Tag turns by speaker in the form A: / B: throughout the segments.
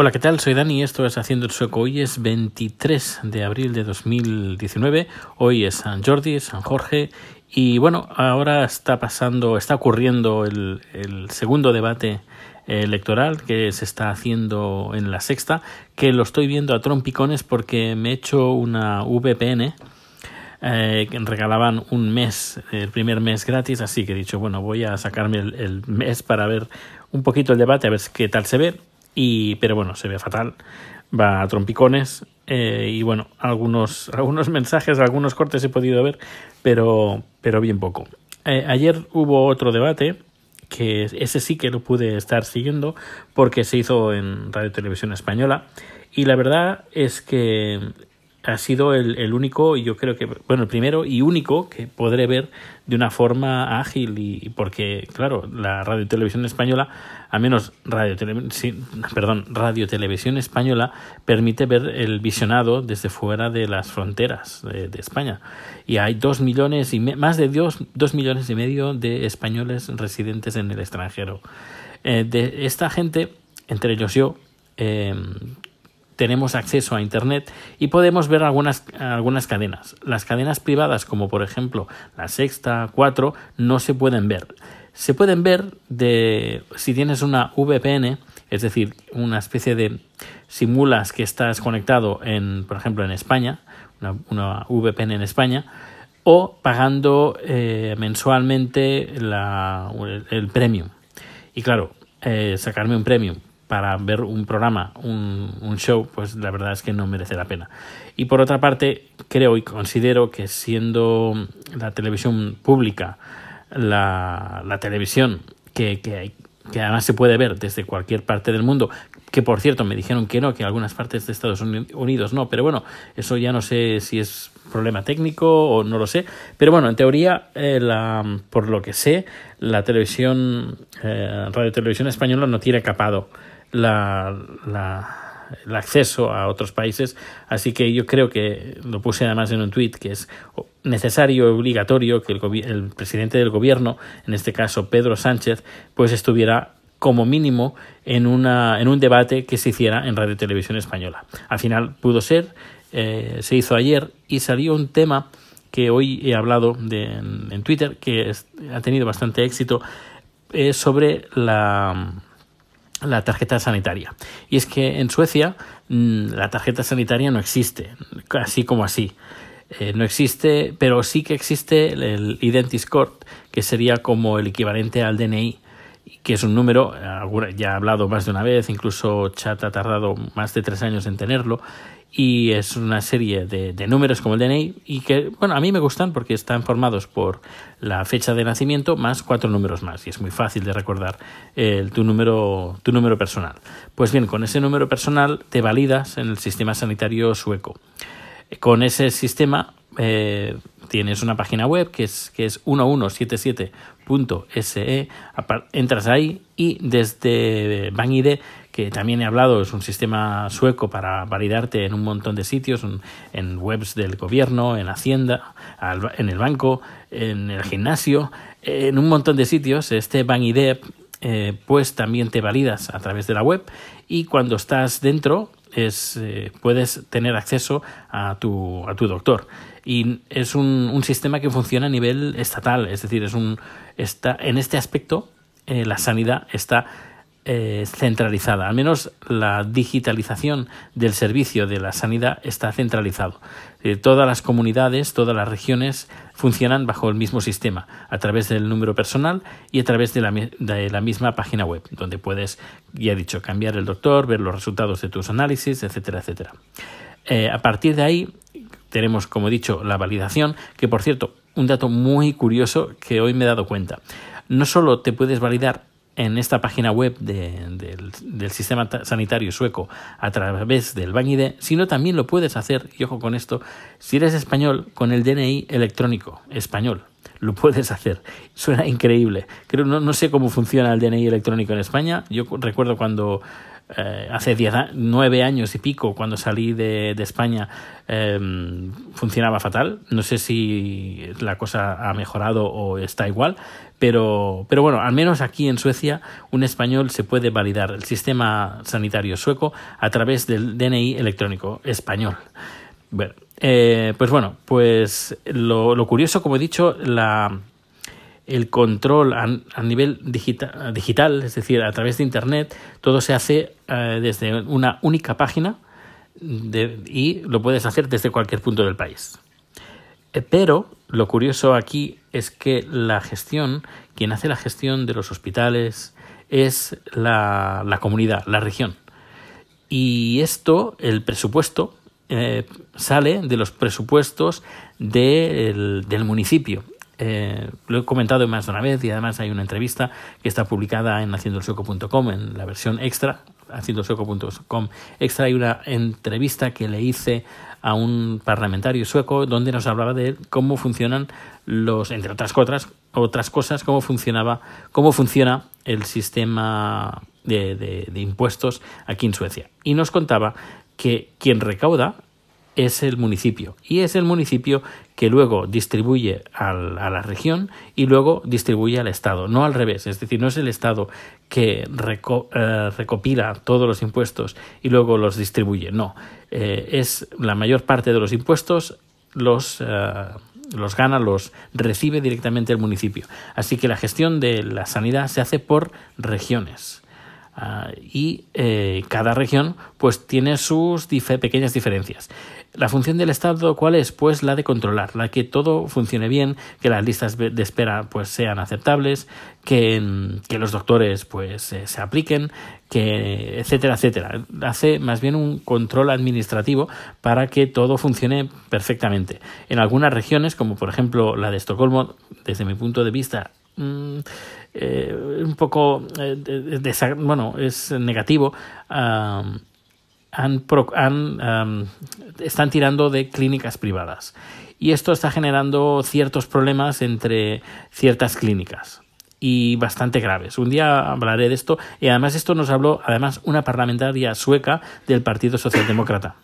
A: Hola, ¿qué tal? Soy Dani y esto es Haciendo el Sueco. Hoy es 23 de abril de 2019. Hoy es San Jordi, San Jorge. Y bueno, ahora está pasando, está ocurriendo el, segundo debate electoral que se está haciendo en la sexta, que lo estoy viendo a trompicones porque me he hecho una VPN eh, regalaban un mes, el primer mes gratis, así que he dicho, bueno, voy a sacarme el, mes para ver un poquito el debate, a ver qué tal se ve, y, pero bueno, se ve fatal, va a trompicones, eh, y bueno, algunos, algunos mensajes, algunos cortes he podido ver, pero, pero bien poco. Eh, ayer hubo otro debate que ese sí que lo pude estar siguiendo porque se hizo en Radio Televisión Española y la verdad es que ha sido el, el, único, y yo creo que, bueno, el primero y único que podré ver de una forma ágil y, porque, claro, la radio televisión española, al menos radio, perdón, radio televisión española permite ver el visionado desde fuera de las fronteras de, España. Y hay dos millones y más de dos, dos millones y medio de españoles residentes en el extranjero. Eh, de esta gente, entre ellos yo, eh, tenemos acceso a Internet y podemos ver algunas, algunas cadenas. Las cadenas privadas, como por ejemplo la Sexta, 4, no se pueden ver. Se pueden ver de si tienes una VPN, es decir, una especie de simulas que estás conectado en, por ejemplo, en España, una, VPN en España, o pagando eh, mensualmente la, el, premium. Y claro, eh, sacarme un premium para ver un programa, un, show, pues la verdad es que no merece la pena. Y por otra parte, creo y considero que siendo la televisión pública, la, la televisión que, que, que además se puede ver desde cualquier parte del mundo, que por cierto me dijeron que no, que en algunas partes de Estados Unidos no, pero bueno, eso ya no sé si es problema técnico o no lo sé, pero bueno, en teoría, eh, la, por lo que sé, la televisión, eh, Radio Televisión Española no tiene capado la, la, el acceso a otros países. Así que yo creo que lo puse además en un tuit que es necesario y obligatorio que el, el presidente del gobierno, en este caso Pedro Sánchez, pues estuviera como mínimo en, una, en un debate que se hiciera en Radio Televisión Española. Al final pudo ser, eh, se hizo ayer y salió un tema que hoy he hablado de, en, Twitter, que ha tenido bastante éxito, es sobre la, la tarjeta sanitaria. Y es que en Suecia mm, la tarjeta sanitaria no existe, así como así. Eh, no existe, pero sí que existe el Identiscord, que sería como el equivalente al DNI, que es un número, ya he hablado más de una vez, incluso Chat ha tardado más de tres años en tenerlo, y es una serie de, de, números como el DNI y que, bueno, a mí me gustan porque están formados por la fecha de nacimiento más cuatro números más y es muy fácil de recordar el, tu, número, tu número personal. Pues bien, con ese número personal te validas en el sistema sanitario sueco. Con ese sistema eh, tienes una página web que es, que es 1177.se, entras ahí y desde BankID, también he hablado, es un sistema sueco para validarte en un montón de sitios, en webs del gobierno, en Hacienda, en el banco, en el gimnasio, en un montón de sitios, este BankID eh, pues también te validas a través de la web y cuando estás dentro es, eh, puedes tener acceso a tu, a tu doctor. Y es un, un, sistema que funciona a nivel estatal, es decir, es un, está, en este aspecto eh, la sanidad está eh, centralizada, al menos la digitalización del servicio de la sanidad está centralizado. Eh, todas las comunidades, todas las regiones funcionan bajo el mismo sistema, a través del número personal y a través de la, misma página web, donde puedes, ya he dicho, cambiar el doctor, ver los resultados de tus análisis, etcétera, etcétera. Eh, a partir de ahí tenemos, como he dicho, la validación, que por cierto, un dato muy curioso que hoy me he dado cuenta. No solo te puedes validar en esta página web del, sistema sanitario sueco a través del BankID, sino también lo puedes hacer, y ojo con esto, si eres español, con el DNI electrónico español. Lo puedes hacer. Suena increíble. Creo, no, no sé cómo funciona el DNI electrónico en España. Yo recuerdo cuando eh, hace diez, nueve años y pico, cuando salí de, España, em, funcionaba fatal. No sé si la cosa ha mejorado o está igual, pero, pero bueno, al menos aquí en Suecia, un español se puede validar el sistema sanitario sueco a través del DNI electrónico español. Bueno, eh, pues bueno, pues lo curioso, como he dicho, la, el control a, nivel digital, es decir, a través de Internet, todo se hace eh, desde una única página y lo puedes hacer desde cualquier punto del país. Eh, pero lo curioso aquí es que la gestión, quien hace la gestión de los hospitales, es la, comunidad, la región. Y esto, el presupuesto, eh, sale de los presupuestos del municipio. Eh, lo he comentado más de una vez y además hay una entrevista que está publicada en haciendoelsueco.com en la versión extra, haciendoelsueco.com extra hay una entrevista que le hice a un parlamentario sueco donde nos hablaba de cómo funcionan los, entre otras cosas, otras cosas, cómo funcionaba, cómo funciona el sistema de, de impuestos aquí en Suecia. Y nos contaba que quien recauda es el municipio y es el municipio que luego distribuye a la región y luego distribuye al Estado, no al revés, es decir, no es el Estado que eh, recopila todos los impuestos y luego los distribuye, no, eh, es la mayor parte de los impuestos los, eh, los gana, los recibe directamente el municipio. Así que la gestión de la sanidad se hace por regiones. Ah, y cada región pues tiene sus pequeñas diferencias. La función del Estado, ¿cuál es? Pues la de controlar, la que todo funcione bien, que las listas de espera pues sean aceptables, que, los doctores pues se apliquen, que etcétera, etcétera. Hace más bien un control administrativo para que todo funcione perfectamente. En algunas regiones, como por ejemplo la de Estocolmo, desde mi punto de vista, mm, eh, un poco eh, bueno es negativo han, han, están tirando de clínicas privadas. Y esto está generando ciertos problemas entre ciertas clínicas y bastante graves. Un día hablaré de esto y además esto nos habló además una parlamentaria sueca del Partido Socialdemócrata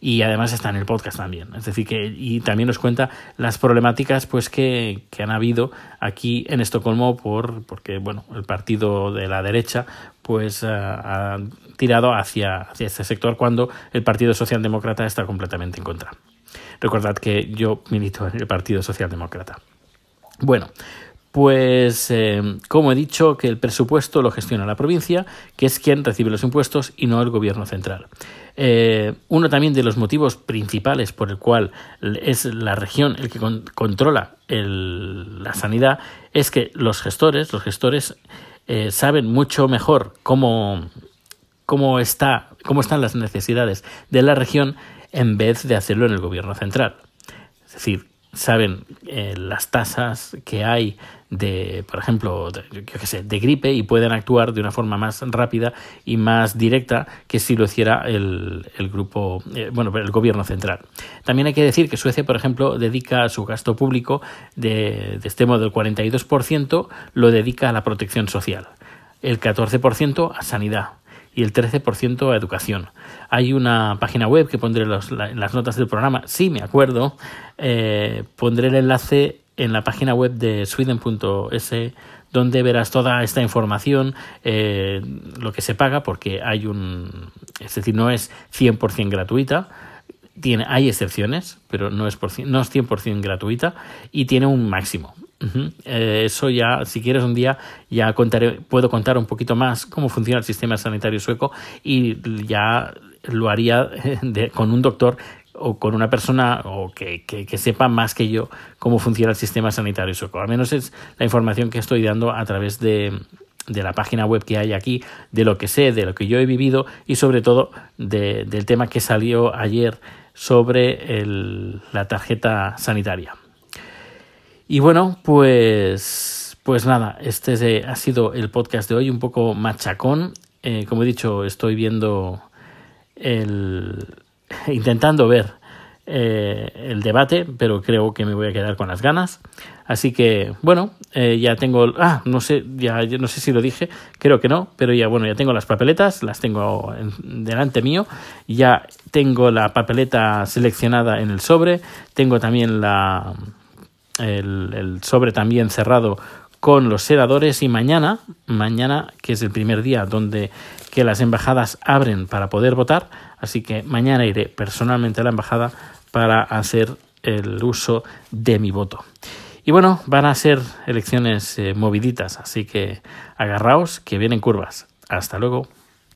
A: y además está en el podcast también. Es decir, que y también nos cuenta las problemáticas pues que, que han habido aquí en Estocolmo por porque bueno, el partido de la derecha pues eh, ha tirado hacia, hacia este sector cuando el Partido Socialdemócrata está completamente en contra. Recordad que yo milito en el Partido Socialdemócrata. Bueno, pues, eh, como he dicho, que el presupuesto lo gestiona la provincia, que es quien recibe los impuestos y no el gobierno central. Eh, uno también de los motivos principales por el cual es la región el que controla la sanidad es que los gestores, los gestores eh, saben mucho mejor cómo, cómo, está, cómo están las necesidades de la región en vez de hacerlo en el gobierno central. Es decir, saben eh, las tasas que hay de, por ejemplo, de, sé, de gripe y pueden actuar de una forma más rápida y más directa que si lo hiciera el, el grupo, eh, bueno, el gobierno central. También hay que decir que Suecia, por ejemplo, dedica su gasto público de, de este modo el 42% lo dedica a la protección social, el 14% a sanidad y el 13% a educación. Hay una página web que pondré en las notas del programa, sí me acuerdo, eh, pondré el enlace en la página web de sweden.es donde verás toda esta información, eh, lo que se paga, porque hay un, es decir, no es 100% gratuita, tiene, hay excepciones, pero no es, por, no es 100% gratuita y tiene un máximo. Eh, eso ya, si quieres un día, ya contaré, puedo contar un poquito más cómo funciona el sistema sanitario sueco y ya lo haría con un doctor o con una persona o que, que, sepa más que yo cómo funciona el sistema sanitario sueco. Al menos es la información que estoy dando a través de, de la página web que hay aquí, de lo que sé, de lo que yo he vivido y sobre todo del tema que salió ayer sobre la tarjeta sanitaria. Y bueno, pues, pues nada, este ha sido el podcast de hoy, un poco machacón. Eh, como he dicho, estoy viendo el. intentando ver eh, el debate, pero creo que me voy a quedar con las ganas. Así que, bueno, eh, ya tengo, ah, no sé, ya no sé si lo dije, creo que no, pero ya, bueno, ya tengo las papeletas, las tengo delante mío, ya tengo la papeleta seleccionada en el sobre, tengo también la, el, sobre también cerrado con los seradores y mañana, mañana que es el primer día donde que las embajadas abren para poder votar, así que mañana iré personalmente a la embajada para hacer el uso de mi voto. Y bueno, van a ser elecciones eh, moviditas, así que agarraos que vienen curvas. Hasta luego.